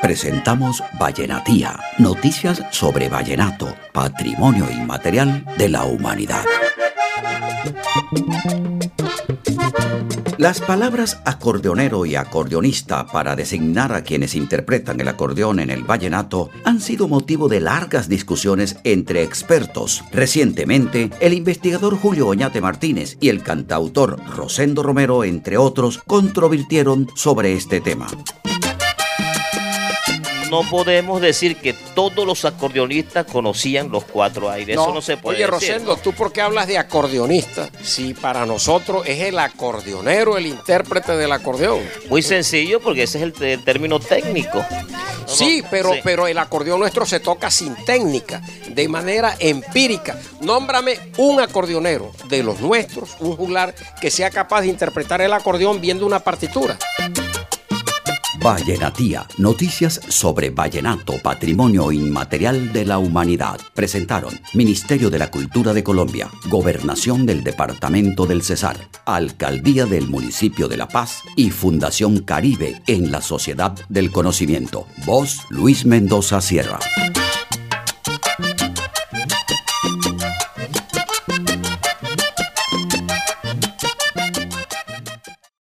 presentamos Vallenatía, noticias sobre vallenato, patrimonio inmaterial de la humanidad. Las palabras acordeonero y acordeonista para designar a quienes interpretan el acordeón en el vallenato han sido motivo de largas discusiones entre expertos. Recientemente, el investigador Julio Oñate Martínez y el cantautor Rosendo Romero, entre otros, controvirtieron sobre este tema no podemos decir que todos los acordeonistas conocían los cuatro aires. Eso no se puede Oye, Rosendo, ¿tú por qué hablas de acordeonista? Si para nosotros es el acordeonero, el intérprete del acordeón. Muy sencillo, porque ese es el, término técnico. sí, pero, pero el acordeón nuestro se toca sin técnica, de manera empírica. Nómbrame un acordeonero de los nuestros, un juglar que sea capaz de interpretar el acordeón viendo una partitura. Vallenatía, noticias sobre vallenato, patrimonio inmaterial de la humanidad. Presentaron Ministerio de la Cultura de Colombia, Gobernación del Departamento del Cesar, Alcaldía del Municipio de La Paz y Fundación Caribe en la Sociedad del Conocimiento. Voz Luis Mendoza Sierra.